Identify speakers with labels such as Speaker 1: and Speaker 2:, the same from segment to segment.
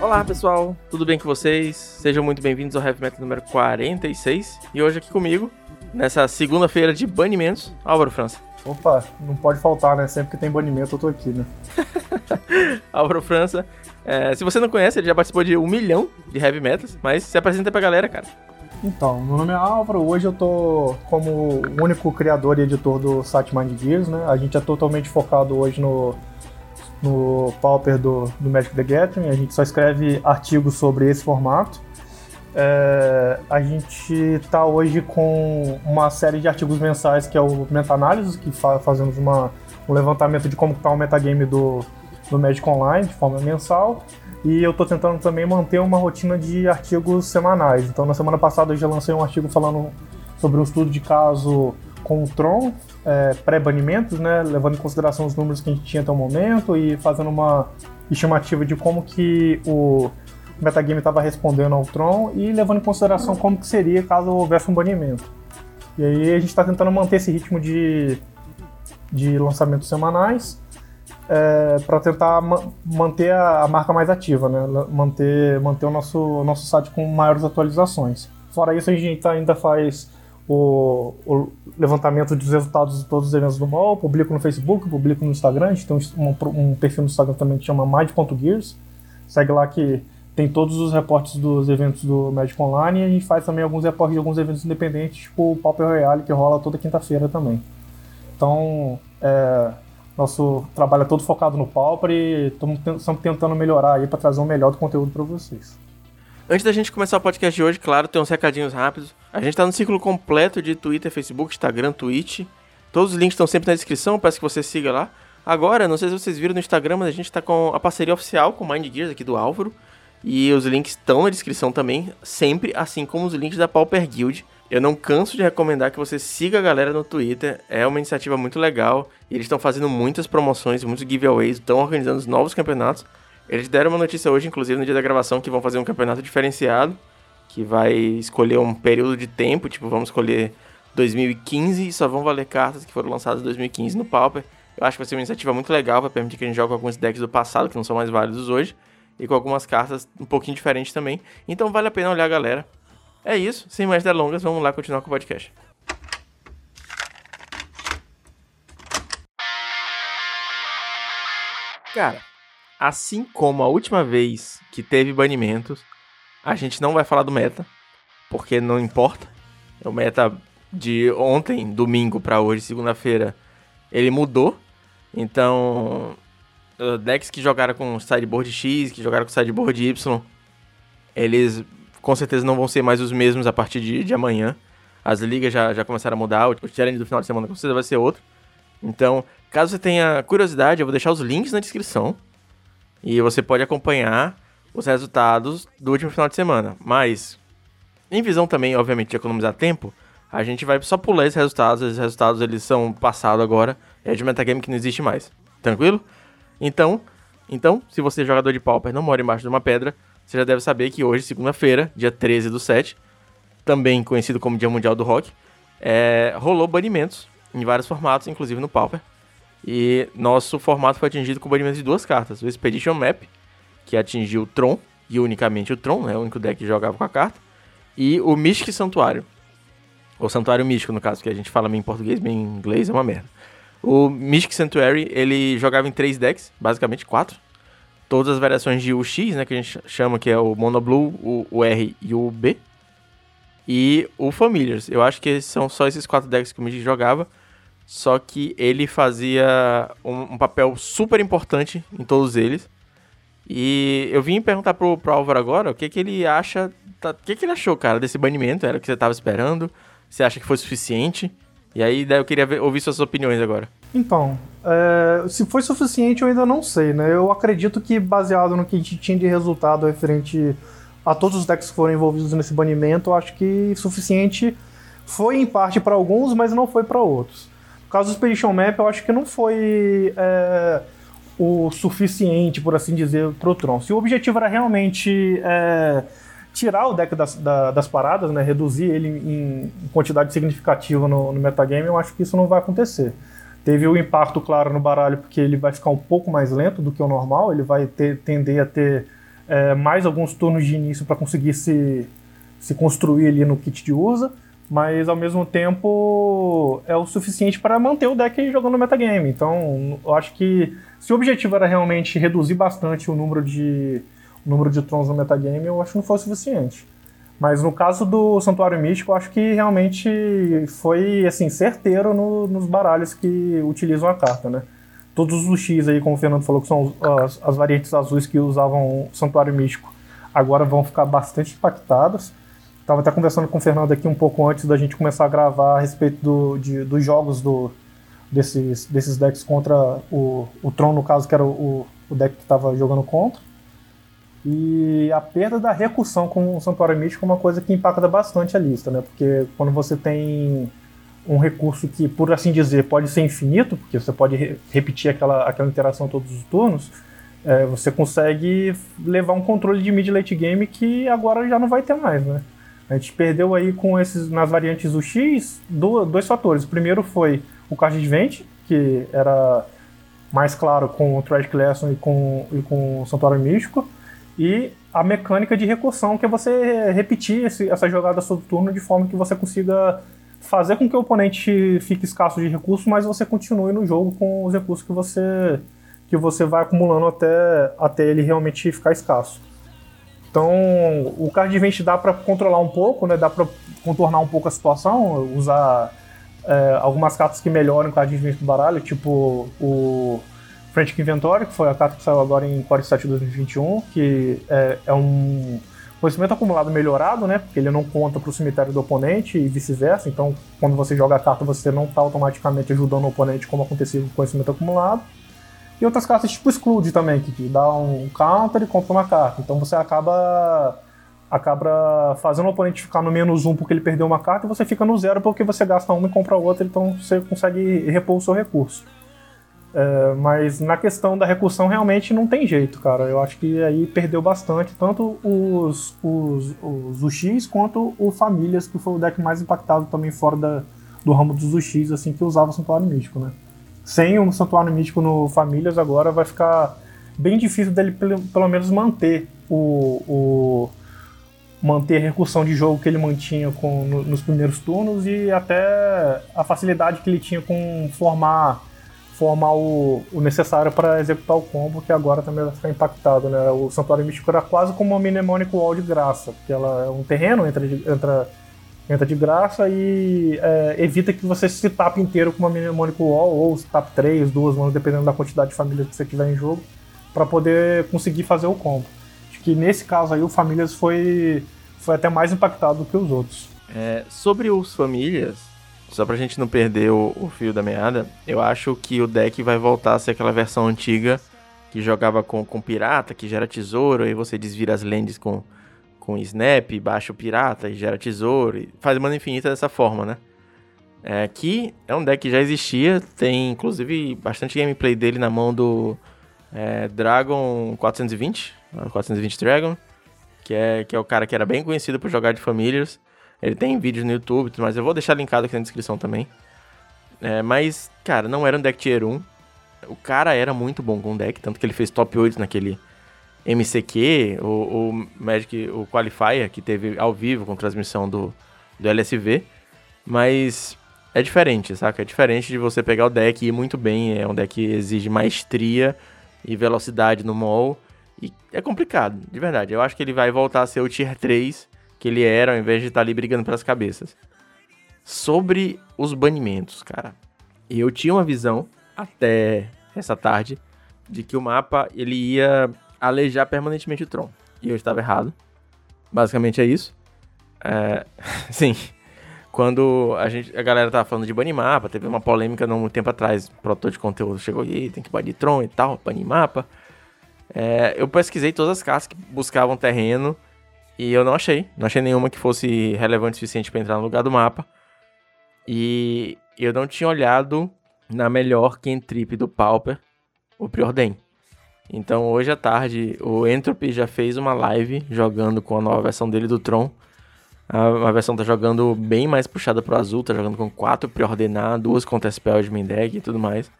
Speaker 1: Olá pessoal, tudo bem com vocês? Sejam muito bem-vindos ao Heavy Metal número 46 e hoje aqui comigo, nessa segunda-feira de banimentos, Álvaro França.
Speaker 2: Opa, não pode faltar, né? Sempre que tem banimento eu tô aqui, né?
Speaker 1: Álvaro França, é, se você não conhece, ele já participou de um milhão de Heavy Metals, mas se apresenta pra galera, cara.
Speaker 2: Então, meu nome é Álvaro, hoje eu tô como único criador e editor do site Mind Gears, né? A gente é totalmente focado hoje no no Pauper do, do Magic the Gathering. A gente só escreve artigos sobre esse formato. É, a gente está hoje com uma série de artigos mensais que é o Meta-Análise, que fa fazemos uma, um levantamento de como está o metagame do, do Magic Online de forma mensal. E eu estou tentando também manter uma rotina de artigos semanais. Então, na semana passada eu já lancei um artigo falando sobre um estudo de caso com o Tron, é, pré-banimentos, né, levando em consideração os números que a gente tinha até o momento e fazendo uma estimativa de como que o metagame estava respondendo ao Tron e levando em consideração como que seria caso houvesse um banimento. E aí a gente está tentando manter esse ritmo de, de lançamentos semanais é, para tentar ma manter a, a, marca mais ativa, né? manter, manter o nosso, nosso site com maiores atualizações. Fora isso, a gente ainda faz o, o, levantamento dos resultados de todos os eventos do mall, publico no Facebook, publico no Instagram, a gente tem um, um, perfil no Instagram também que chama Mind.gears, segue lá que tem todos os reportes dos eventos do Magic Online e a gente faz também alguns reportes de alguns eventos independentes, tipo o Pauper Royale, que rola toda quinta-feira também. Então, é, nosso trabalho é todo focado no Pauper e estamos tentando melhorar aí para trazer o melhor do conteúdo para vocês.
Speaker 1: Antes da gente começar o podcast de hoje, claro, tem uns recadinhos rápidos. A gente tá no ciclo completo de Twitter, Facebook, Instagram, Twitch. Todos os links estão sempre na descrição, peço que você siga lá. Agora, não sei se vocês viram no Instagram, mas a gente tá com a parceria oficial com o Mind Gears aqui do Álvaro. E os links estão na descrição também, sempre, assim como os links da Pauper Guild. Eu não canso de recomendar que você siga a galera no Twitter, é uma iniciativa muito legal. E eles estão fazendo muitas promoções, muitos giveaways, estão organizando novos campeonatos. Eles deram uma notícia hoje, inclusive no dia da gravação, que vão fazer um campeonato diferenciado, que vai escolher um período de tempo, tipo, vamos escolher 2015 e só vão valer cartas que foram lançadas em 2015 no Pauper. Eu acho que vai ser uma iniciativa muito legal, vai permitir que a gente jogue alguns decks do passado, que não são mais válidos hoje, e com algumas cartas um pouquinho diferentes também. Então vale a pena olhar, galera. É isso, sem mais delongas, vamos lá continuar com o podcast. Cara, assim como a última vez que teve banimentos, a gente não vai falar do meta, porque não importa. O meta de ontem, domingo, para hoje, segunda-feira, ele mudou. Então, decks que jogaram com sideboard X, que jogaram com sideboard Y, eles com certeza não vão ser mais os mesmos a partir de, de amanhã. As ligas já, já começaram a mudar, o challenge do final de semana com certeza vai ser outro. Então, caso você tenha curiosidade, eu vou deixar os links na descrição e você pode acompanhar os resultados do último final de semana. Mas, em visão também, obviamente, de economizar tempo, a gente vai só pular esses resultados. Esses resultados eles são passados agora. É de metagame que não existe mais. Tranquilo? Então, então, se você é jogador de Pauper não mora embaixo de uma pedra, você já deve saber que hoje, segunda-feira, dia 13 do 7, também conhecido como Dia Mundial do Rock, é, rolou banimentos em vários formatos, inclusive no Pauper. E nosso formato foi atingido com o banimento de duas cartas. O Expedition Map, que atingiu o Tron, e unicamente o Tron, né, o único deck que jogava com a carta. E o Mystic Santuário. Ou Santuário Místico, no caso, que a gente fala em português, bem em inglês, é uma merda. O Mystic Sanctuary, ele jogava em três decks, basicamente quatro. Todas as variações de UX, né, que a gente chama que é o Mono Blue, o, o R e o B. E o Familiars. Eu acho que são só esses quatro decks que o Mystic jogava. Só que ele fazia um, um, papel super importante em todos eles. E eu vim perguntar pro, pro Álvaro agora o que, que ele acha. Tá, o que, que ele achou, cara, desse banimento? Era o que você tava esperando? Você acha que foi suficiente? E aí daí eu queria ver, ouvir suas opiniões agora.
Speaker 2: Então, é, se foi suficiente eu ainda não sei, né? Eu acredito que baseado no que a gente tinha de resultado referente a todos os decks que foram envolvidos nesse banimento, eu acho que suficiente foi em parte para alguns, mas não foi para outros. O caso do Expedition Map, eu acho que não foi é, o suficiente, por assim dizer, pro Tron. Se o objetivo era realmente é, tirar o deck das, da, das paradas, né, reduzir ele em, em quantidade significativa no, no metagame, eu acho que isso não vai acontecer. Teve o um impacto, claro, no baralho, porque ele vai ficar um pouco mais lento do que o normal, ele vai ter, tender a ter é, mais alguns turnos de início para conseguir se, se construir ali no kit de usa, mas ao mesmo tempo é o suficiente para manter o deck jogando metagame. Então, eu acho que se o objetivo era realmente reduzir bastante o número de, o número de trons no metagame, eu acho que não foi o suficiente. Mas no caso do Santuário Místico, eu acho que realmente foi assim certeiro no, nos baralhos que utilizam a carta, né? Todos os X aí, como o Fernando falou, que são as, as variantes azuis que usavam Santuário Místico, agora vão ficar bastante impactadas. Estava até conversando com o Fernando aqui um pouco antes da gente começar a gravar a respeito do, de, dos jogos do, desses, desses decks contra o, o Tron, no caso, que era o, o deck que estava jogando contra. E a perda da recursão com o Santuário Místico é uma coisa que impacta bastante a lista, né? Porque quando você tem um recurso que, por assim dizer, pode ser infinito, porque você pode re repetir aquela, aquela interação todos os turnos, é, você consegue levar um controle de mid-late game que agora já não vai ter mais, né? A gente perdeu aí com esses, nas variantes do X, do, dois fatores. O primeiro foi o card advent, que era mais claro com o Tragic Lesson e com, e com o Santuário Místico, e a mecânica de recursão, que é você repetir esse, essa jogada todo turno de forma que você consiga fazer com que o oponente fique escasso de recursos, mas você continue no jogo com os recursos que você que você vai acumulando até, até ele realmente ficar escasso. Então, o card event dá para controlar um pouco, né? Dá para contornar um pouco a situação, usar é, algumas cartas que melhoram o card event do baralho, tipo o Frantic Inventory, que foi a carta que saiu agora em Core 7 2021, que é, é um conhecimento acumulado melhorado, né? Porque ele não conta para o cemitério do oponente e vice-versa. Então, quando você joga a carta, você não está automaticamente ajudando o oponente, como acontecia com o conhecimento acumulado. E outras cartas tipo Exclude também, que dá um counter e compra uma carta. Então você acaba acaba fazendo o oponente ficar no menos um porque ele perdeu uma carta e você fica no zero porque você gasta uma e compra outra, então você consegue repor o seu recurso. É, mas na questão da recursão realmente não tem jeito, cara. Eu acho que aí perdeu bastante, tanto os, os, os UX quanto o Famílias, que foi o deck mais impactado também fora da, do ramo dos UX, assim, que usava o Santuário Místico, né? Sem o Santuário Místico no Famílias agora vai ficar bem difícil dele pelo, pelo menos manter o, o manter a recursão de jogo que ele mantinha com, no, nos primeiros turnos e até a facilidade que ele tinha com formar formar o, o necessário para executar o combo, que agora também vai ficar impactado, né? O Santuário Místico era quase como uma Mnemonic Wall de graça, porque ela é um terreno, entra de, entra, entra de graça e é, evita que você se tape inteiro com uma Mnemonic Wall, ou se tape 3, duas mãos, dependendo da quantidade de famílias que você tiver em jogo, para poder conseguir fazer o combo. Acho que nesse caso aí o Famílias foi, foi até mais impactado do que os outros.
Speaker 1: É, sobre os Famílias, só pra gente não perder o, o, fio da meada, eu acho que o deck vai voltar a ser aquela versão antiga que jogava com, com pirata, que gera tesouro, aí você desvira as lands com, com snap, baixa o pirata e gera tesouro, e faz mana infinita dessa forma, né? É, que é um deck que já existia, tem inclusive bastante gameplay dele na mão do é, Dragon 420, 420 Dragon, que é, que é o cara que era bem conhecido por jogar de famílias. Ele tem vídeos no YouTube, mas eu vou deixar linkado aqui na descrição também. É, mas, cara, não era um deck tier 1. O cara era muito bom com o deck, tanto que ele fez top 8 naquele MCQ, o, o Magic, o Qualifier, que teve ao vivo com transmissão do, do LSV. Mas é diferente, saca? É diferente de você pegar o deck e ir muito bem. É um deck que exige maestria e velocidade no mall. E é complicado, de verdade. Eu acho que ele vai voltar a ser o Tier 3 que ele era, ao invés de estar tá ali brigando pelas cabeças. Sobre os banimentos, cara. Eu tinha uma visão, até essa tarde, de que o mapa ele ia alejar permanentemente o Tron. E eu estava errado. Basicamente é isso. É, sim. Quando a, gente, a galera tava falando de banir mapa, teve uma polêmica não muito tempo atrás. Produtor de conteúdo chegou aí, tem que banir Tron e tal, banir mapa. É, eu pesquisei todas as casas que buscavam terreno e eu não achei. Não achei nenhuma que fosse relevante o suficiente para entrar no lugar do mapa. E eu não tinha olhado na melhor cantrip do Pauper, o Preordain. Então hoje à tarde o Entropy já fez uma live jogando com a nova versão dele do Tron. A, a versão tá jogando bem mais puxada pro azul, tá jogando com quatro pré-ordenar, duas contra spell de main deck e tudo mais.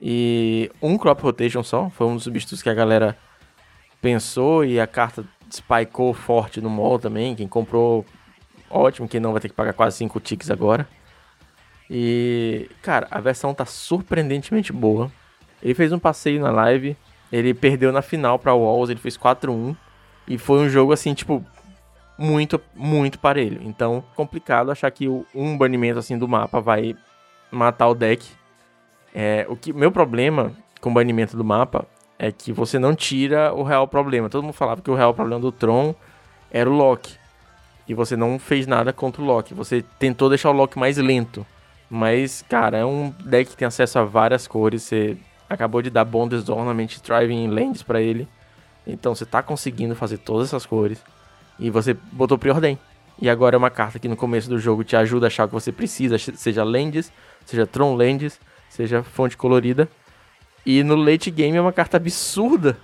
Speaker 1: E um crop rotation só, foi um dos substitutos que a galera pensou e a carta spikeou forte no mall também. Quem comprou, ótimo, quem não vai ter que pagar quase 5 ticks agora. E, cara, a versão tá surpreendentemente boa. Ele fez um passeio na live, ele perdeu na final pra Walls, ele fez 4-1. E foi um jogo assim, tipo, muito, muito parelho. Então, complicado achar que um banimento assim do mapa vai matar o deck. É, o que meu problema com o banimento do mapa é que você não tira o real problema. Todo mundo falava que o real problema do Tron era o Loki. E você não fez nada contra o Loki. Você tentou deixar o Loki mais lento. Mas, cara, é um deck que tem acesso a várias cores. Você acabou de dar Bonders Ornament Driving Lands para ele. Então você tá conseguindo fazer todas essas cores. E você botou preordem. E agora é uma carta que no começo do jogo te ajuda a achar o que você precisa, seja Lands, seja Tron Lands, seja fonte colorida. E no late game é uma carta absurda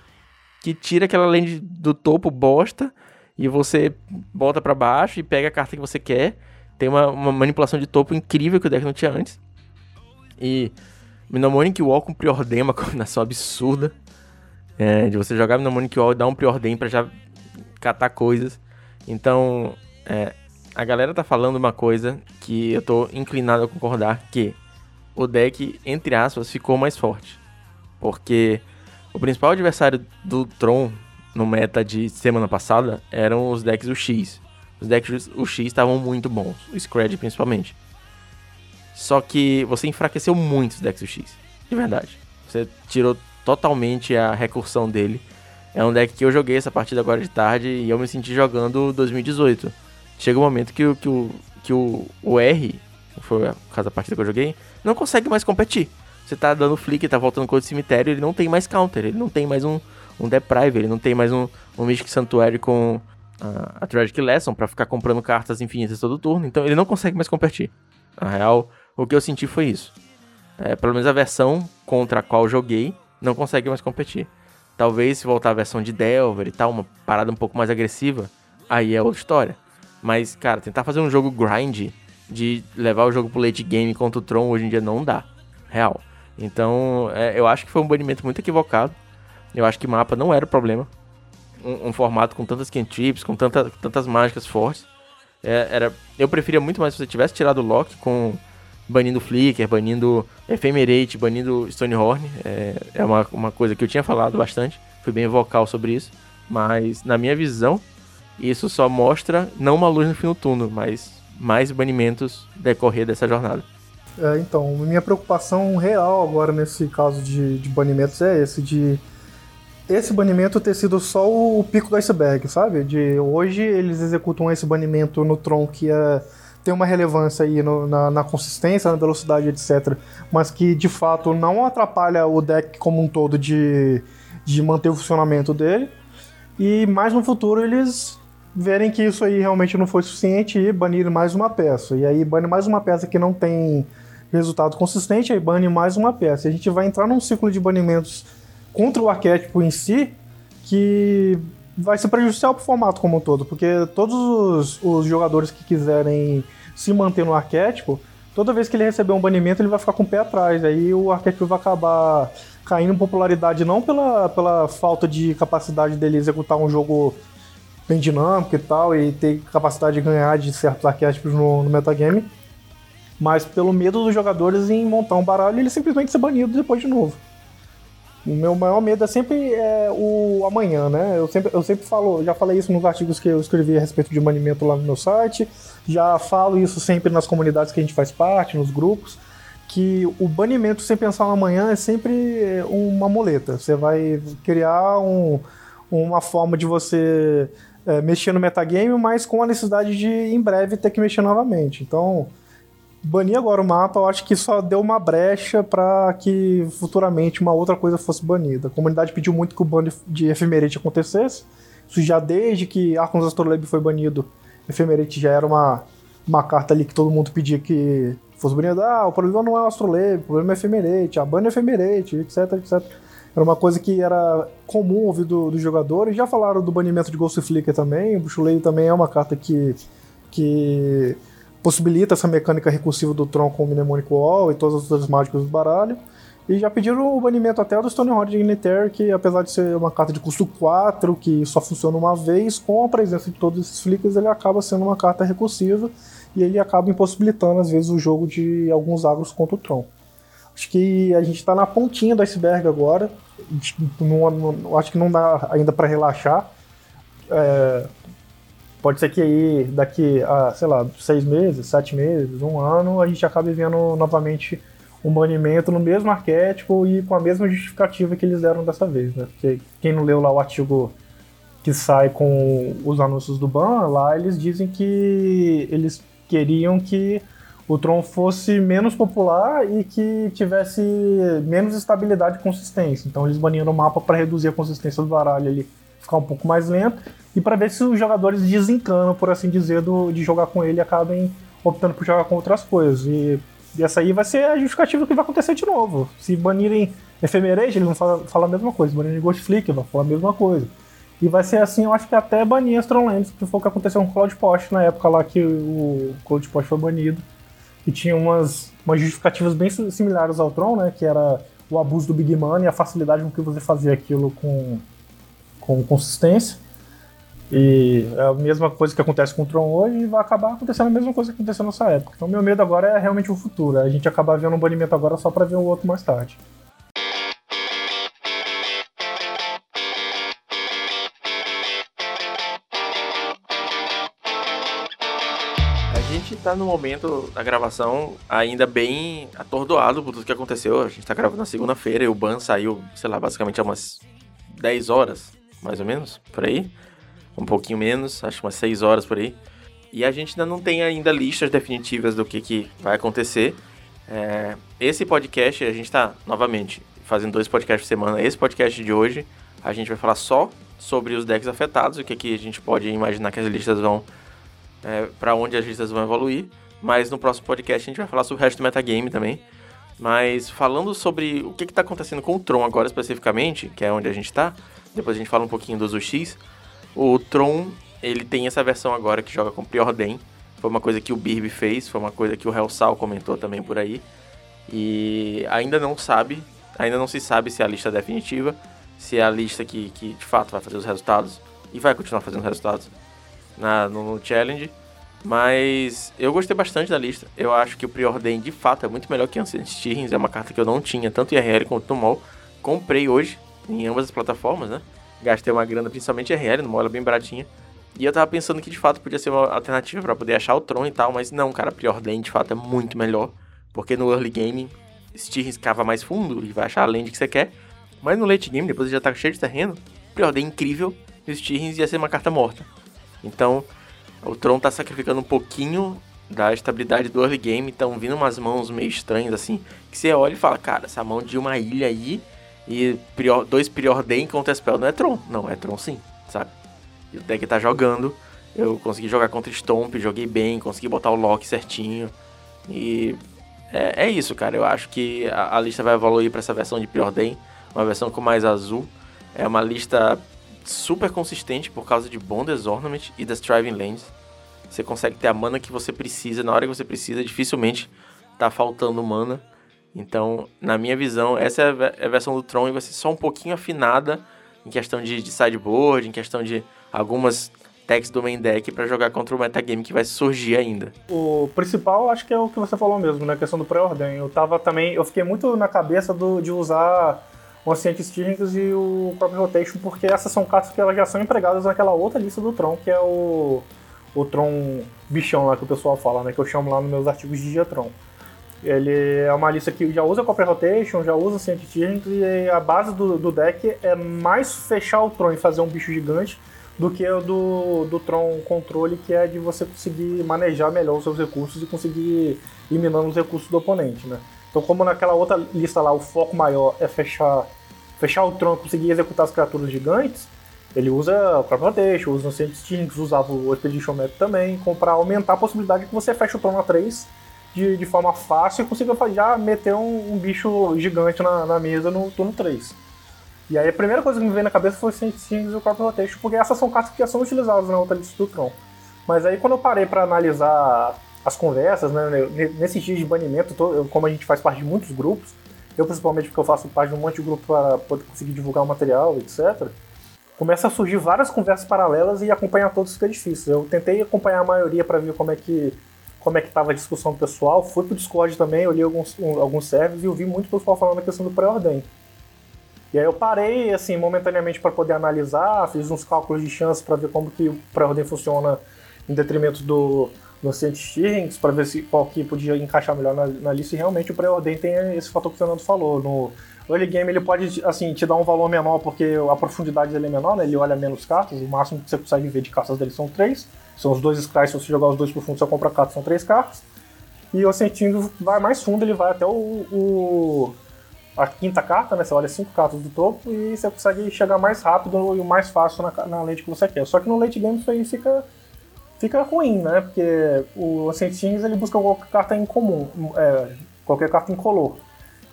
Speaker 1: que tira aquela land do topo bosta e você volta para baixo e pega a carta que você quer. Tem uma, uma, manipulação de topo incrível que o deck não tinha antes. E Mnemonic Wall com Preordain é uma combinação absurda. É, de você jogar Mnemonic Wall e dar um Preordain pra já catar coisas. Então, é, a galera tá falando uma coisa que eu tô inclinado a concordar, que o deck, entre aspas, ficou mais forte. Porque o principal adversário do Tron no meta de semana passada eram os decks UX. Os decks UX estavam muito bons, o Scred principalmente. Só que você enfraqueceu muito os decks UX, de verdade. Você tirou totalmente a recursão dele. É um deck que eu joguei essa partida agora de tarde e eu me senti jogando 2018. Chega um momento que, que, o, que o, o R, foi a casa da partida que eu joguei, não consegue mais competir. Você tá dando flick, tá voltando com o cemitério, ele não tem mais counter, ele não tem mais um, um Deprive, ele não tem mais um, um Mystic Sanctuary com a, a Tragic Lesson pra ficar comprando cartas infinitas todo turno, então ele não consegue mais competir. Na real, o que eu senti foi isso. É, pelo menos a versão contra a qual joguei não consegue mais competir. Talvez se voltar a versão de Delver e tal, uma parada um pouco mais agressiva, aí é outra história. Mas, cara, tentar fazer um jogo grind de levar o jogo pro late game contra o Tron hoje em dia não dá. Real. Então, é, eu acho que foi um banimento muito equivocado. Eu acho que mapa não era o problema. Um, um formato com tantas cantrips, com tanta, tantas mágicas fortes. É, era, eu preferia muito mais se você tivesse tirado o Loki com banindo Flicker, banindo Ephemerate, banindo Stonehorn. É, é uma, uma coisa que eu tinha falado bastante. Fui bem vocal sobre isso. Mas, na minha visão, isso só mostra não uma luz no fim do túnel, mas mais banimentos decorrer dessa jornada.
Speaker 2: É, então, minha preocupação real agora nesse caso de, de banimentos é esse, de esse banimento ter sido só o pico do iceberg, sabe? De hoje eles executam esse banimento no Tron que é, tem uma relevância aí no, na, na, consistência, na velocidade, etc. Mas que de fato não atrapalha o deck como um todo de, de manter o funcionamento dele. E mais no futuro eles verem que isso aí realmente não foi suficiente e banir mais uma peça. E aí bane mais uma peça que não tem resultado consistente, aí bane mais uma peça. A gente vai entrar num ciclo de banimentos contra o arquétipo em si, que vai ser prejudicial para o formato como um todo, porque todos os, os, jogadores que quiserem se manter no arquétipo, toda vez que ele receber um banimento, ele vai ficar com o pé atrás. Aí o arquétipo vai acabar caindo em popularidade não pela, pela falta de capacidade dele executar um jogo bem dinâmico e tal, e ter capacidade de ganhar de certos arquétipos no, no metagame, mas pelo medo dos jogadores em montar um baralho e ele simplesmente ser banido depois de novo. O meu maior medo é sempre é, o amanhã, né? Eu sempre, eu sempre falo, já falei isso nos artigos que eu escrevi a respeito de banimento lá no meu site, já falo isso sempre nas comunidades que a gente faz parte, nos grupos, que o banimento sem pensar no amanhã é sempre é, uma muleta. Você vai criar um, uma forma de você é, mexer no metagame, mas com a necessidade de em breve ter que mexer novamente. Então, banir agora o mapa, eu acho que só deu uma brecha para que futuramente uma outra coisa fosse banida. A comunidade pediu muito que o ban de Ephemerate acontecesse. Isso já desde que Arkham Astrolabe foi banido, Ephemerate já era uma, uma carta ali que todo mundo pedia que fosse banida. Ah, o problema não é o Astrolabe, o problema é Ephemerate, a ban é Ephemerate, etc, etc. Era uma coisa que era comum ouvir dos do jogadores. Já falaram do banimento de Ghost Flicker também. O Buchuleio também é uma carta que, que possibilita essa mecânica recursiva do Tron com o Mnemonic Wall e todas as outras mágicas do baralho. E já pediram o banimento até do Stonehold Dignitaire, que apesar de ser uma carta de custo 4, que só funciona uma vez, com a presença de todos esses flickers, ele acaba sendo uma carta recursiva e ele acaba impossibilitando, às vezes, o jogo de alguns agros contra o Tron. Acho que a gente está na pontinha do iceberg agora. Não, não, acho que não dá ainda para relaxar. É, pode ser que aí, daqui a, sei lá, seis meses, sete meses, um ano, a gente acabe vendo novamente um banimento no mesmo arquétipo e com a mesma justificativa que eles deram dessa vez, né? Porque quem não leu lá o artigo que sai com os anúncios do ban, lá eles dizem que eles queriam que o Tron fosse menos popular e que tivesse menos estabilidade e consistência. Então eles baniram o mapa para reduzir a consistência do baralho ali, ficar um pouco mais lento e para ver se os jogadores desencanam, por assim dizer, do, de jogar com ele e acabem optando por jogar com outras coisas. E, e essa aí vai ser a justificativa que vai acontecer de novo. Se banirem Ephemerage, eles vão falar, falar a mesma coisa. Se banirem Ghost Flick, vão falar a mesma coisa. E vai ser assim, eu acho que até banir Astrolands, que foi o que aconteceu com o Cloud Post na época lá que o Cloud Post foi banido que tinha umas, umas justificativas bem similares ao Tron, né? Que era o abuso do Big Money e a facilidade com que você fazia aquilo com, com consistência. E é a mesma coisa que acontece com o Tron hoje e vai acabar acontecendo a mesma coisa que aconteceu nessa época. Então meu medo agora é realmente o futuro. A gente acabar vendo um banimento agora só para ver o outro mais tarde.
Speaker 1: tá no momento da gravação ainda bem atordoado por tudo que aconteceu. A gente tá gravando na segunda-feira e o ban saiu, sei lá, basicamente há umas 10 horas, mais ou menos, por aí. Um pouquinho menos, acho umas 6 horas por aí. E a gente ainda não tem ainda listas definitivas do que, que vai acontecer. É, esse podcast, a gente tá, novamente, fazendo dois podcasts por semana. Esse podcast de hoje, a gente vai falar só sobre os decks afetados, o que, que a gente pode imaginar que as listas vão é, para onde as listas vão evoluir. Mas no próximo podcast a gente vai falar sobre o resto do metagame também. Mas falando sobre o que está acontecendo com o Tron agora especificamente, que é onde a gente está, depois a gente fala um pouquinho dos UX. O Tron, ele tem essa versão agora que joga com Preordain. Foi uma coisa que o Birby fez, foi uma coisa que o Hellsal comentou também por aí. E ainda não sabe, ainda não se sabe se é a lista definitiva, se é a lista que, que de fato vai fazer os resultados e vai continuar fazendo os resultados na, no, no Challenge. Mas eu gostei bastante da lista. Eu acho que o Preordain de fato é muito melhor que Ancient Stirrings. É uma carta que eu não tinha, tanto em RL quanto no. Comprei hoje em ambas as plataformas, né? Gastei uma grana, principalmente RL, ela é bem baratinha. E eu tava pensando que de fato podia ser uma alternativa para poder achar o Tron e tal, mas não, cara, Preordain de fato é muito melhor. Porque no early game, Stirrings cava mais fundo e vai achar a land que você quer. Mas no late game, depois já tá cheio de terreno, Preordain é incrível e o Stirrings ia ser uma carta morta. Então, o Tron tá sacrificando um pouquinho da estabilidade do early game, estão vindo umas mãos meio estranhas assim, que você olha e fala, cara, essa mão de uma ilha aí e prior, dois contra Spell não é Tron. Não, é Tron sim, sabe? E o deck tá jogando, eu consegui jogar contra Stomp, joguei bem, consegui botar o lock certinho. E é, é isso, cara. Eu acho que a, a lista vai evoluir para essa versão de Preordain, uma versão com mais azul. É uma lista super consistente por causa de Bonders Ornament e das Driving Lands. Você consegue ter a mana que você precisa na hora que você precisa, dificilmente tá faltando mana. Então, na minha visão, essa é a versão do Tron e vai ser só um pouquinho afinada em questão de, de sideboard, em questão de algumas techs do main deck para jogar contra o metagame que vai surgir ainda.
Speaker 2: O principal acho que é o que você falou mesmo, né? A questão do pré-ordem. Eu tava também. Eu fiquei muito na cabeça do, de usar o Ancient Stirrings e o Crop Rotation, porque essas são cartas que elas já são empregadas naquela outra lista do Tron, que é o, o Tron bichão lá que o pessoal fala, né? Que eu chamo lá nos meus artigos de Diatron. Ele é uma lista que já usa Copper Rotation, já usa Ancient Stirrings e a base do, do deck é mais fechar o Tron e fazer um bicho gigante do que o do, do Tron Controle, que é de você conseguir manejar melhor os seus recursos e conseguir ir minando os recursos do oponente, né? Então, como naquela outra lista lá, o foco maior é fechar, fechar o tronco, conseguir executar as criaturas gigantes, ele usa o Crop Rotation, usa o Ancient Stinks, usava o Expedition Map também, para aumentar a possibilidade de que você feche o trono a 3 de, de forma fácil e consiga já meter um, um bicho gigante na, na, mesa no turno 3. E aí a primeira coisa que me veio na cabeça foi o Saints e o Crop Rotation, porque essas são cartas que já são utilizadas na outra lista do Tron. Mas aí quando eu parei para analisar as conversas, né, nesses dias de banimento, como a gente faz parte de muitos grupos, eu principalmente porque eu faço parte de um monte de grupo para poder conseguir divulgar o material, etc. Começa a surgir várias conversas paralelas e acompanhar todos fica difícil. Eu tentei acompanhar a maioria para ver como é que como é que estava a discussão pessoal, fui pro Discord também, olhei alguns, alguns servers e ouvi muito pessoal falando a questão do pré-ordem. E aí eu parei, assim, momentaneamente para poder analisar, fiz uns cálculos de chance para ver como que o pré-ordem funciona em detrimento do, no Strings para ver se qual que podia encaixar melhor na, na lista e realmente o pré-ordem tem esse fator que o Fernando falou. No early game ele pode assim, te dar um valor menor porque a profundidade dele é menor, né? ele olha menos cartas, o máximo que você consegue ver de cartas dele são três. São os dois Scries, se você jogar os dois pro fundo, você compra cartas, são três cartas. E o Ascending vai mais fundo, ele vai até o, o, a quinta carta, né? Você olha cinco cartas do topo e você consegue chegar mais rápido e mais fácil na, na lente que você quer. Só que no late game isso aí fica fica ruim, né? Porque o Ancient ele busca qualquer carta em comum, é, qualquer carta em color.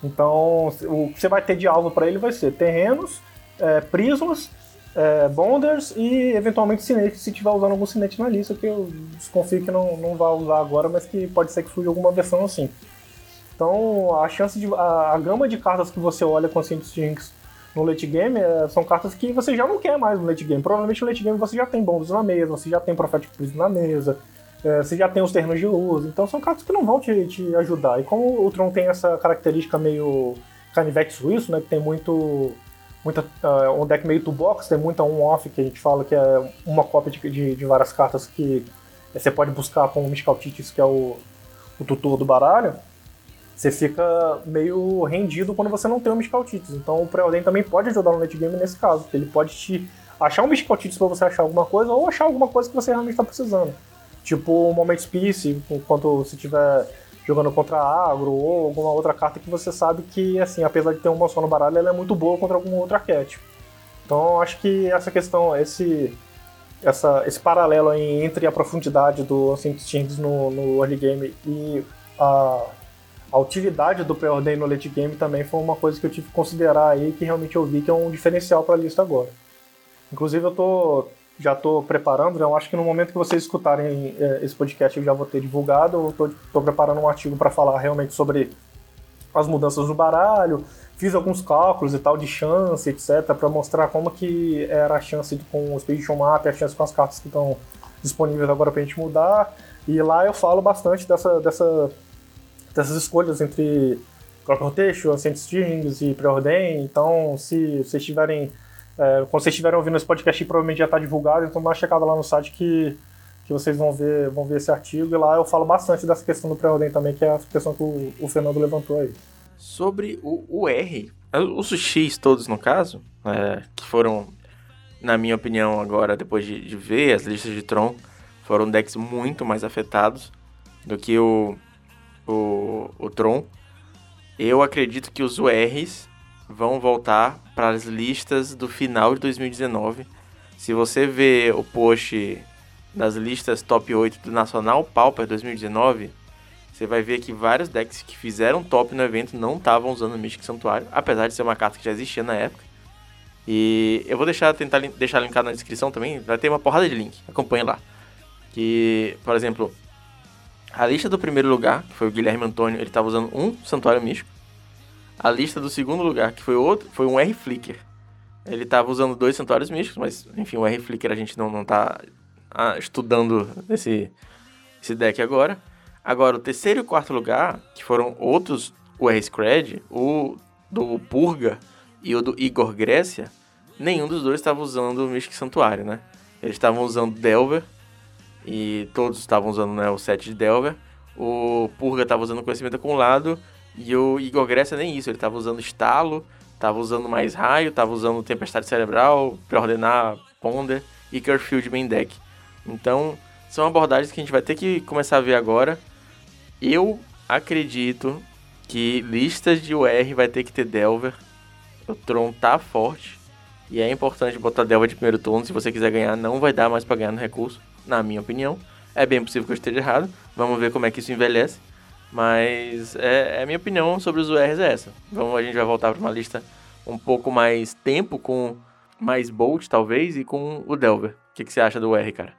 Speaker 2: Então, o que você vai ter de alvo para ele vai ser terrenos, é, prismas, é, bonders e eventualmente cinete, se tiver usando algum cinete na lista, que eu desconfio que não, não vai usar agora, mas que pode ser que surja alguma versão assim. Então, a chance de. a, a gama de cartas que você olha com Ancient Strings no late game é, são cartas que você já não quer mais no late game. Provavelmente no late game você já tem bombos na mesa, você já tem Prophetic Priest na mesa, é, você já tem os terrenos de luz, então são cartas que não vão te, te ajudar. E como o Tron tem essa característica meio canivete suíço, né, que tem muito muita, uh, um deck meio toolbox, tem muita on-off que a gente fala que é uma cópia de, de, de várias cartas que você pode buscar com o Mystical que é o, o tutor do baralho você fica meio rendido quando você não tem o Mystical. Então o Preordain também pode ajudar no late game nesse caso, porque ele pode te achar um Mystical Titus pra você achar alguma coisa, ou achar alguma coisa que você realmente está precisando. Tipo o Moment Peace, enquanto você estiver jogando contra agro, ou alguma outra carta que você sabe que, assim, apesar de ter uma só no baralho, ela é muito boa contra algum outro arquétipo. Então acho que essa questão, esse, essa, esse paralelo entre a profundidade do Ancient Stings no, no early game e a a utilidade do preordem no late game também foi uma coisa que eu tive que considerar aí, que realmente eu vi que é um diferencial para a lista agora. Inclusive eu tô, já estou preparando, eu acho que no momento que vocês escutarem é, esse podcast eu já vou ter divulgado, eu estou preparando um artigo para falar realmente sobre as mudanças no baralho, fiz alguns cálculos e tal de chance, etc, para mostrar como que era a chance com o Expedition Map, a chance com as cartas que estão disponíveis agora para a gente mudar. E lá eu falo bastante dessa, dessa dessas escolhas entre Clock Rotation, Ascent Strings e Preordain. Então, se vocês estiverem. É, quando vocês estiverem ouvindo esse podcast, provavelmente já está divulgado, então dá uma checada lá no site que, que vocês vão ver, vão ver esse artigo. E lá eu falo bastante dessa questão do Preordain também, que é a questão que o, o Fernando levantou aí.
Speaker 1: Sobre o, o R, os X todos no caso, é, que foram, na minha opinião, agora, depois de, de ver as listas de Tron, foram decks muito mais afetados do que o o, o Tron, eu acredito que os URs vão voltar para as listas do final de 2019. Se você vê o post das listas top 8 do Nacional Pauper 2019, você vai ver que vários decks que fizeram top no evento não estavam usando o Mystic Santuário, apesar de ser uma carta que já existia na época. E eu vou deixar tentar deixar linkado na descrição também, vai ter uma porrada de link, acompanhe lá. Que, por exemplo, a lista do primeiro lugar, que foi o Guilherme Antônio, ele estava usando um santuário místico. A lista do segundo lugar, que foi outro, foi um R Flicker. Ele estava usando dois santuários místicos, mas enfim, o R Flicker a gente não, não tá ah, estudando esse, esse deck agora. Agora, o terceiro e quarto lugar, que foram outros o R Scred, o do Purga e o do Igor Grécia, nenhum dos dois estava usando o Mystic Santuário, né? Eles estavam usando Delver e todos estavam usando né, o set de Delver. O Purga estava usando conhecimento acumulado e o Igor Grécia nem isso, ele estava usando estalo, estava usando mais raio, estava usando tempestade cerebral, para ordenar Ponder e Curfield main deck. Então, são abordagens que a gente vai ter que começar a ver agora. Eu acredito que listas de UR vai ter que ter Delver. O Tron tá forte. E é importante botar Delver de primeiro turno. Se você quiser ganhar, não vai dar mais para ganhar no recurso na minha opinião. É bem possível que eu esteja errado. Vamos ver como é que isso envelhece. Mas é, é a minha opinião sobre os URs é essa. Vamos, a gente vai voltar para uma lista um pouco mais tempo com mais Bolt, talvez, e com o Delver. O que, que você acha do R, cara?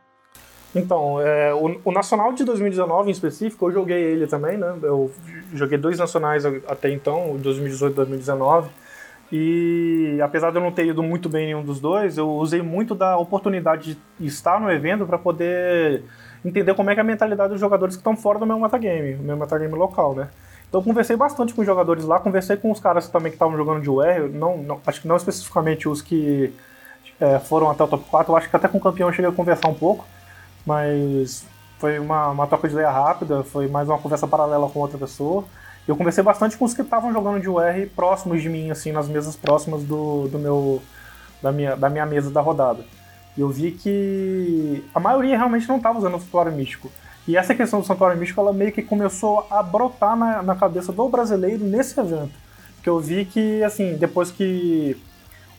Speaker 2: Então, é, o, o, Nacional de 2019 em específico, eu joguei ele também, né? Eu joguei dois nacionais até então, 2018 e 2019. E apesar de eu não ter ido muito bem em nenhum dos dois, eu usei muito da oportunidade de estar no evento para poder entender como é, é a mentalidade dos jogadores que estão fora do meu metagame, o meu metagame local, né? Então eu conversei bastante com os jogadores lá, conversei com os caras também que estavam jogando de UR, não, não, acho que não especificamente os que é, foram até o top 4, eu acho que até com o campeão eu cheguei a conversar um pouco, mas foi uma, uma troca de ideia rápida, foi mais uma conversa paralela com outra pessoa. Eu conversei bastante com os que estavam jogando de UR próximos de mim, assim, nas mesas próximas do, do meu, da, minha, da minha mesa da rodada. E eu vi que a maioria realmente não estava usando o Santuário Místico. E essa questão do Santuário Místico, ela meio que começou a brotar na, na cabeça do brasileiro nesse evento. Que eu vi que, assim, depois que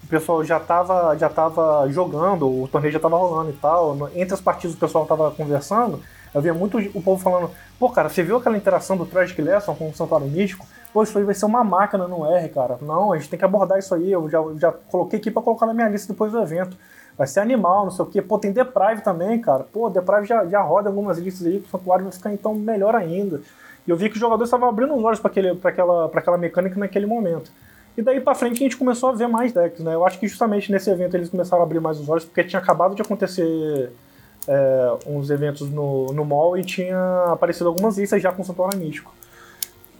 Speaker 2: o pessoal já estava já tava jogando, o torneio já estava rolando e tal, entre as partidas o pessoal estava conversando, eu via muito o povo falando, pô, cara, você viu aquela interação do Tragic Lesson com o Santuário Místico? Pô, isso aí vai ser uma máquina no R, cara. Não, a gente tem que abordar isso aí, eu já, já coloquei aqui para colocar na minha lista depois do evento vai ser animal, não sei o quê. Pô, tem Deprive também, cara. Pô, Deprive já, já roda algumas listas aí, o Santuário vai ficar então melhor ainda. E eu vi que os jogadores estavam abrindo os olhos para aquela, aquela mecânica naquele momento. E daí pra frente a gente começou a ver mais decks, né? Eu acho que justamente nesse evento eles começaram a abrir mais os olhos, porque tinha acabado de acontecer é, uns eventos no, no mall e tinha aparecido algumas listas já com Santuário Místico.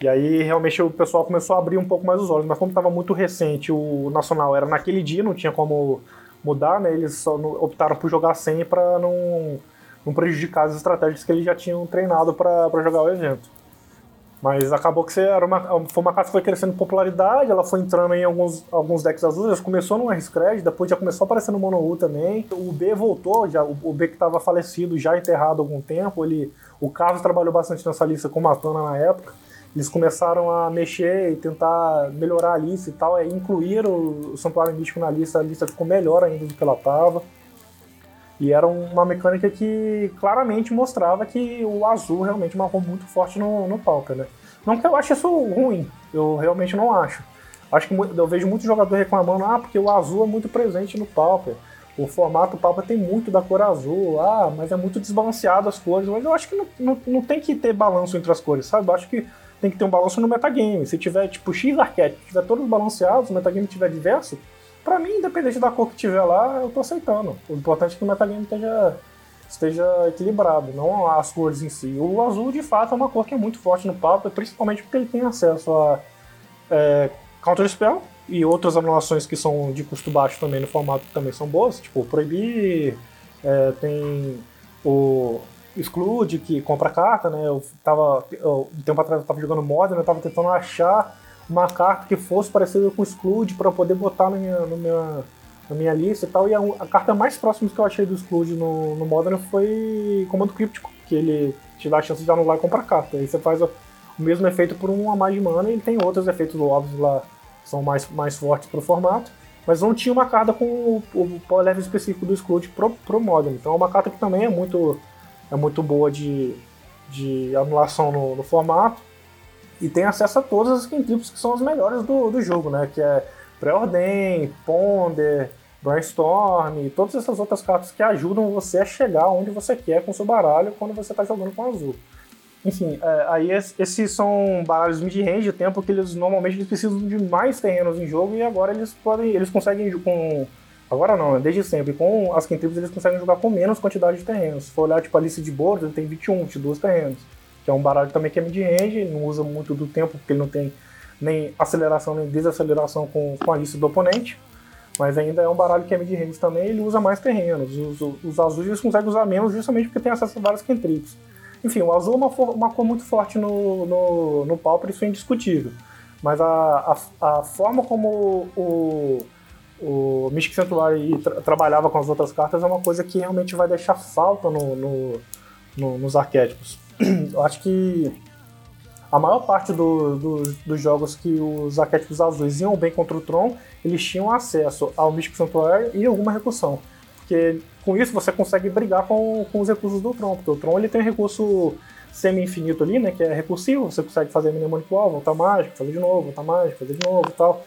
Speaker 2: E aí realmente o pessoal começou a abrir um pouco mais os olhos, mas como estava muito recente, o Nacional era naquele dia, não tinha como mudar, né? Eles só optaram por jogar sem para não, não prejudicar as estratégias que eles já tinham treinado para jogar o evento. Mas acabou que era uma, foi uma carta que foi crescendo em popularidade, ela foi entrando em alguns, alguns decks azuis, começou no R-Scred, depois já começou a aparecer no Mono U também. O B voltou, já, o B que estava falecido, já enterrado há algum tempo, ele, o Carlos trabalhou bastante nessa lista com Matana na época eles começaram a mexer e tentar melhorar a lista e tal, é incluir o, Santuário Místico na lista, a lista ficou melhor ainda do que ela estava. E era uma mecânica que claramente mostrava que o azul realmente marcou muito forte no, no Pauper, né? Não que eu ache isso ruim, eu realmente não acho. Acho que eu vejo muito jogador reclamando, ah, porque o azul é muito presente no Pauper. O formato Pauper tem muito da cor azul, ah, mas é muito desbalanceado as cores. Mas eu acho que não, não, não tem que ter balanço entre as cores, sabe? Eu acho que tem que ter um balanço no metagame. Se tiver, tipo, X arquétipos, tiver todos balanceados, o metagame tiver diverso, para mim, independente da cor que tiver lá, eu tô aceitando. O importante é que o metagame esteja, esteja equilibrado, não as cores em si. O azul, de fato, é uma cor que é muito forte no papo, principalmente porque ele tem acesso a é, Counter Spell e outras anulações que são de custo baixo também no formato que também são boas, tipo, proibir, é, tem o Exclude, que compra carta, né? Eu tava. Um tempo atrás eu tava jogando Modern, eu tava tentando achar uma carta que fosse parecida com Exclude para poder botar na minha, na, minha, na minha lista e tal. E a, a, carta mais próxima que eu achei do Exclude no, no Modern foi Comando Críptico, que ele te dá a chance de anular e comprar carta. Aí você faz o, o mesmo efeito por um a mais de mana e tem outros efeitos óbvios lá são mais, mais fortes pro formato. Mas não tinha uma carta com o, o power level específico do Exclude pro, pro Modern. Então é uma carta que também é muito é muito boa de, de anulação no, no formato e tem acesso a todas as cantrips que são as melhores do, do jogo, né? Que é Preordem, Ponder, Brainstorm todas essas outras cartas que ajudam você a chegar onde você quer com o seu baralho quando você está jogando com azul. Enfim, é, aí esses são baralhos mid-range, tempo que eles normalmente eles precisam de mais terrenos em jogo e agora eles podem, eles conseguem com Agora não, desde sempre. Com as cantrips eles conseguem jogar com menos quantidade de terrenos. Se for olhar tipo, a lista de board, ele tem 21, 22 terrenos. Que é um baralho também que é mid-range, não usa muito do tempo, porque ele não tem nem aceleração nem desaceleração com, com a lista do oponente. Mas ainda é um baralho que é mid-range também, ele usa mais terrenos. Os, os azuis eles conseguem usar menos justamente porque tem acesso a vários cantrips. Enfim, o azul é uma, uma cor muito forte no, no, no Pauper, isso é indiscutível. Mas a, a, a forma como o, o Mystic Sanctuary tra trabalhava com as outras cartas é uma coisa que realmente vai deixar falta no, no, no, nos arquétipos. Eu acho que a maior parte do, do, dos jogos que os arquétipos azuis iam bem contra o Tron, eles tinham acesso ao Mystic Sanctuary e alguma recursão. Porque com isso você consegue brigar com, com os recursos do Tron, porque o Tron ele tem um recurso semi-infinito ali, né, que é recursivo, você consegue fazer mnemônico voltar mágico, fazer de novo, voltar mágico, fazer de novo e tal.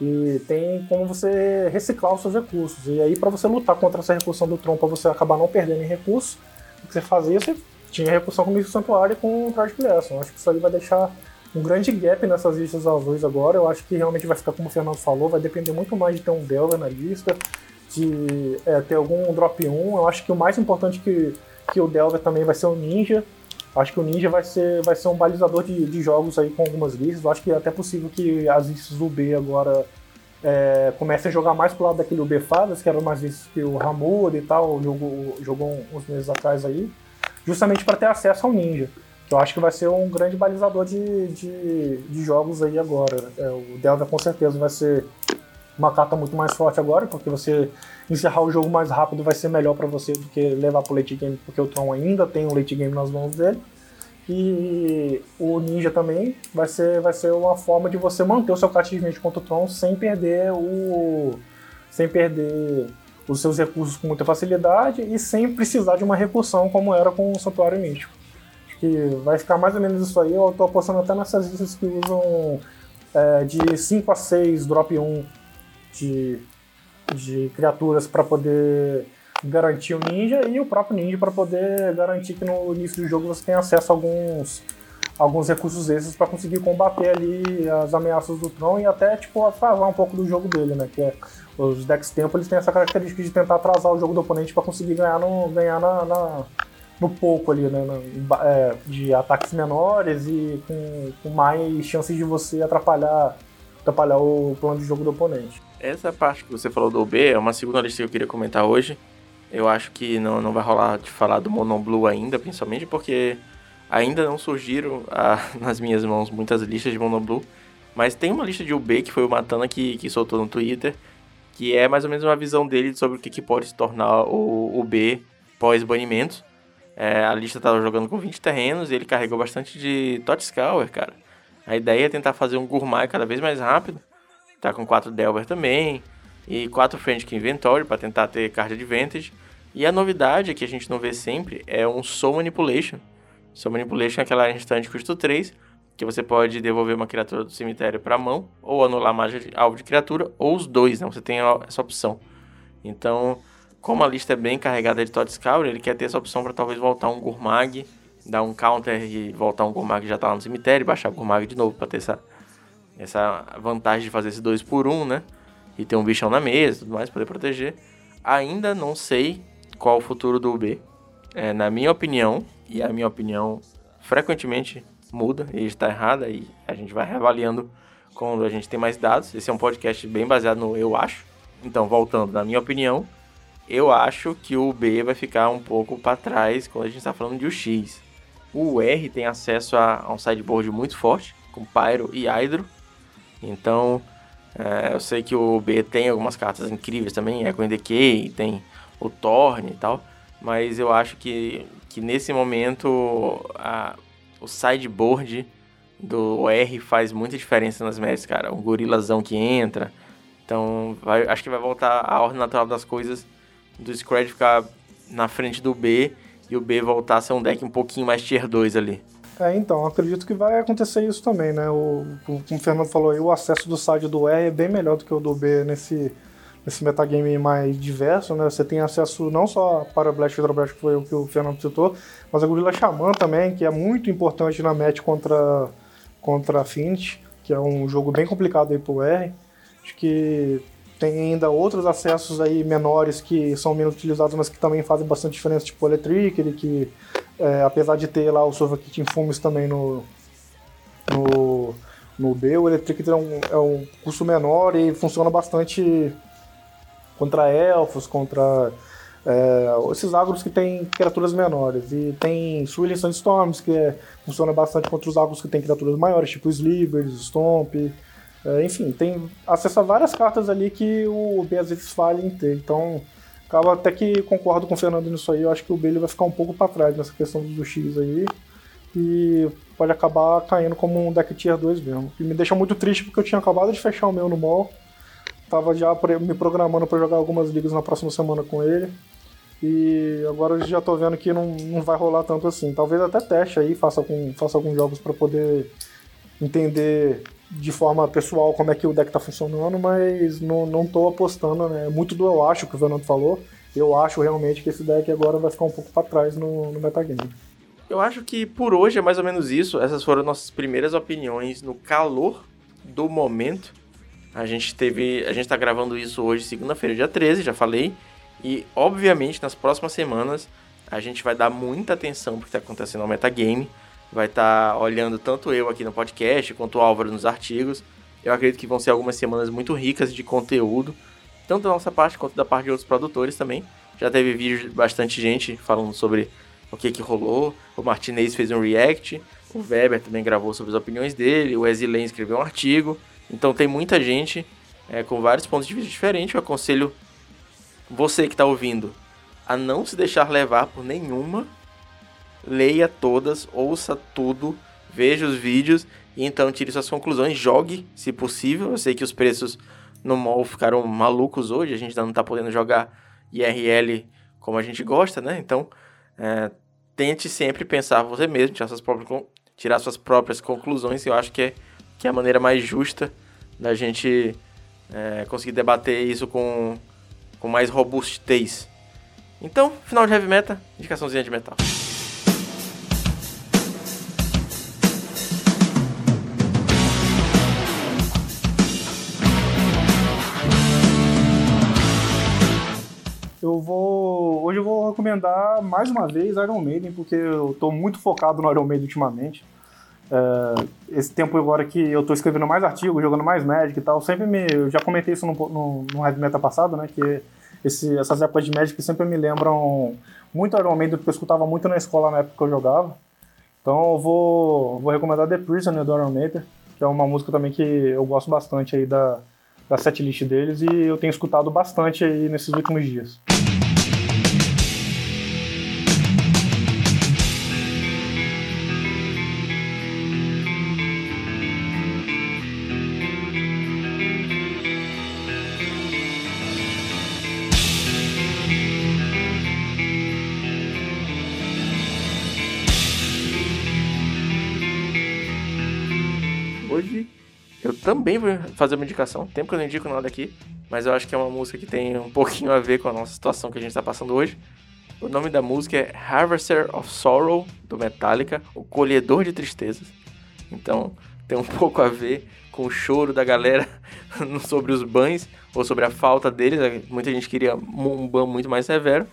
Speaker 2: E tem como você reciclar os seus recursos. E aí, para você lutar contra essa recursão do Tron, para você acabar não perdendo em recursos, o que você fazia, você tinha recursão com o Míssil Santuário e com o Project Lesson. Acho que isso aí vai deixar um grande gap nessas listas azuis agora. Eu acho que realmente vai ficar, como o Fernando falou, vai depender muito mais de ter um Delver na lista, de é, ter algum drop 1. Eu acho que o mais importante que, que o Delver também vai ser o Ninja. Acho que o Ninja vai ser, vai ser um balizador de, de jogos aí com algumas listas. Eu acho que é até possível que as listas do B agora é, comecem a jogar mais pro lado daquele UB Fadas, que eram mais listas que o Ramura e tal jogou, jogou uns meses atrás aí, justamente para ter acesso ao Ninja. Eu acho que vai ser um grande balizador de, de, de jogos aí agora. É, o Delta com certeza vai ser uma carta muito mais forte agora, porque você encerrar o jogo mais rápido vai ser melhor para você do que levar pro late game, porque o Tron ainda tem um late game nas mãos dele. E o Ninja também vai ser, vai ser uma forma de você manter o seu cativamente contra o Tron sem perder o. sem perder os seus recursos com muita facilidade e sem precisar de uma recursão como era com o Santuário Místico. Acho que vai ficar mais ou menos isso aí. Eu tô apostando até nessas listas que usam é, de 5 a 6 drop 1 de, de criaturas para poder garantir o ninja e o próprio ninja para poder garantir que no início do jogo você tem acesso a alguns alguns recursos extras para conseguir combater ali as ameaças do Tron e até tipo atrasar um pouco do jogo dele, né? Que é, os decks tempo eles têm essa característica de tentar atrasar o jogo do oponente para conseguir ganhar no ganhar na, na no pouco ali, né? É, de ataques menores e com, com mais chances de você atrapalhar atrapalhar o plano de jogo do oponente.
Speaker 1: Essa parte que você falou do OB é uma segunda lista que eu queria comentar hoje. Eu acho que não, não vai rolar de falar do Monoblue ainda, principalmente porque ainda não surgiram ah, nas minhas mãos muitas listas de Monoblue. Mas tem uma lista de UB que foi o Matana que, que soltou no Twitter, que é mais ou menos uma visão dele sobre o que, que pode se tornar o UB pós-banimento. É, a lista estava jogando com 20 terrenos e ele carregou bastante de Totscour, cara. A ideia é tentar fazer um Gourmet cada vez mais rápido. Tá com 4 Delver também e 4 Frantic Inventory para tentar ter card advantage. E a novidade que a gente não vê sempre é um Soul Manipulation. Soul Manipulation é aquela instante custo 3, que você pode devolver uma criatura do cemitério para a mão, ou anular magia de alvo de criatura, ou os dois, né? Você tem essa opção. Então, como a lista é bem carregada de Todd Scour, ele quer ter essa opção para talvez voltar um Gurmag, dar um counter e voltar um Gurmag que já está lá no cemitério, baixar o Gurmag de novo para ter essa, essa vantagem de fazer esse 2 por 1 um, né? e ter um bichão na mesa e tudo mais, poder proteger. Ainda não sei qual o futuro do UB. É, na minha opinião, e a minha opinião frequentemente muda e está errada, e a gente vai reavaliando quando a gente tem mais dados. Esse é um podcast bem baseado no eu acho. Então, voltando, na minha opinião, eu acho que o B vai ficar um pouco para trás quando a gente está falando de UX. O R tem acesso a, a um sideboard muito forte, com Pyro e Hydro. Então, é, eu sei que o B tem algumas cartas incríveis também, Echo and Decay, tem o Torn e tal, mas eu acho que, que nesse momento a, o sideboard do R faz muita diferença nas matches, cara. Um gorilazão que entra. Então, vai, acho que vai voltar a ordem natural das coisas do Scred ficar na frente do B e o B voltar a ser um deck um pouquinho mais tier 2 ali.
Speaker 2: É, então, acredito que vai acontecer isso também, né? O, como o Fernando falou aí, o acesso do side do R é bem melhor do que o do B nesse, nesse metagame mais diverso, né? Você tem acesso não só para Blast e Hydroblast, que foi o que o Fernando citou, mas a Gorilla Xamã também, que é muito importante na match contra, contra a Fint, que é um jogo bem complicado aí pro R. Acho que tem ainda outros acessos aí menores que são menos utilizados, mas que também fazem bastante diferença, tipo o Electric, que é, apesar de ter lá o Silver Kit Fumes também no, no, no B, o Electric é um, é um custo menor e funciona bastante contra elfos, contra é, esses agros que tem criaturas menores. E tem Swirling Sandstorms, que é, funciona bastante contra os agros que tem criaturas maiores, tipo Slivers, Stomp. É, enfim, tem acesso a várias cartas ali que o B às vezes falha em ter. Então, Acaba até que concordo com o Fernando nisso aí. Eu acho que o Bailey vai ficar um pouco para trás nessa questão do X aí. E pode acabar caindo como um deck tier 2 mesmo. E me deixa muito triste porque eu tinha acabado de fechar o meu no mall. Tava já me programando para jogar algumas ligas na próxima semana com ele. E agora já tô vendo que não, não vai rolar tanto assim. Talvez até teste aí, faça, com, faça alguns jogos para poder entender de forma pessoal como é que o deck tá funcionando, mas não, não tô apostando, né? Muito do eu acho que o Fernando falou. Eu acho realmente que esse deck agora vai ficar um pouco para trás no, no metagame.
Speaker 1: Eu acho que por hoje é mais ou menos isso. Essas foram nossas primeiras opiniões no calor do momento. A gente teve. A gente tá gravando isso hoje, segunda-feira, dia 13, já falei. E obviamente nas próximas semanas a gente vai dar muita atenção pro que está acontecendo no metagame. Vai estar tá olhando tanto eu aqui no podcast quanto o Álvaro nos artigos. Eu acredito que vão ser algumas semanas muito ricas de conteúdo, tanto da nossa parte quanto da parte de outros produtores também. Já teve vídeo de bastante gente falando sobre o que, que rolou. O Martinez fez um react, o Weber também gravou sobre as opiniões dele, o Ezilen escreveu um artigo. Então tem muita gente é, com vários pontos de vista diferentes. Eu aconselho você que está ouvindo a não se deixar levar por nenhuma. Leia todas, ouça tudo, veja os vídeos e então tire suas conclusões. Jogue, se possível. Eu sei que os preços no mall ficaram malucos hoje, a gente ainda não está podendo jogar IRL como a gente gosta, né? Então, é, tente sempre pensar você mesmo, tirar suas próprias, tirar suas próprias conclusões. Eu acho que é, que é a maneira mais justa da gente é, conseguir debater isso com, com mais robustez. Então, final de Heavy Meta, indicaçãozinha de metal.
Speaker 2: Eu vou. Hoje eu vou recomendar mais uma vez Iron Maiden, porque eu estou muito focado no Iron Maiden ultimamente. É, esse tempo agora que eu estou escrevendo mais artigos, jogando mais Magic e tal, sempre me. Eu já comentei isso no, Heavy Meta passado, né? Que esse, essas épocas de Magic sempre me lembram muito Iron Maiden, porque eu escutava muito na escola na época que eu jogava. Então eu vou, vou recomendar The Prisoner do Iron Maiden, que é uma música também que eu gosto bastante aí da, da setlist deles e eu tenho escutado bastante aí nesses últimos dias.
Speaker 1: Também vou fazer uma indicação. Tempo que eu não indico nada aqui, mas eu acho que é uma música que tem um pouquinho a ver com a nossa situação que a gente está passando hoje. O nome da música é Harvester of Sorrow, do Metallica, o colhedor de tristezas. Então, tem um pouco a ver com o choro da galera sobre os bans ou sobre a falta deles. Muita gente queria um ban muito mais severo,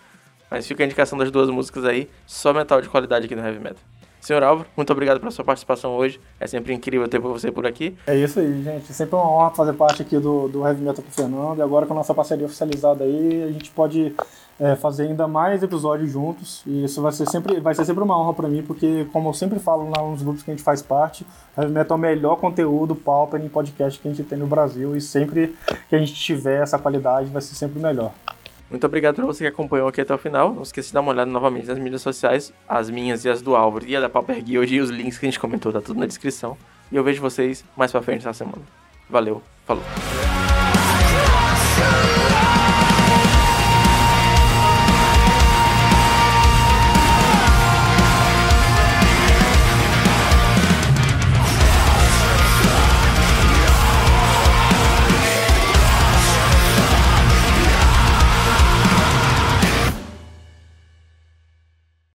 Speaker 1: mas fica a indicação das duas músicas aí, só metal de qualidade aqui no Heavy Metal. Senhor Álvaro, muito obrigado pela sua participação hoje. É sempre incrível ter você por aqui.
Speaker 2: É isso aí, gente. É sempre uma honra fazer parte aqui do, do Heavy Metal com o Fernando. E agora com a nossa parceria oficializada aí, a gente pode é, fazer ainda mais episódios juntos. E isso vai ser sempre, vai ser sempre uma honra para mim, porque, como eu sempre falo nos grupos que a gente faz parte, Heavy Metal é o melhor conteúdo pauta em podcast que a gente tem no Brasil. E sempre que a gente tiver essa qualidade, vai ser sempre melhor.
Speaker 1: Muito obrigado para você que acompanhou aqui até o final. Não esqueça de dar uma olhada novamente nas mídias sociais, as minhas e as do Álvaro e a da Pauper Guild e os links que a gente comentou, tá tudo na descrição. E eu vejo vocês mais pra frente na semana. Valeu, falou.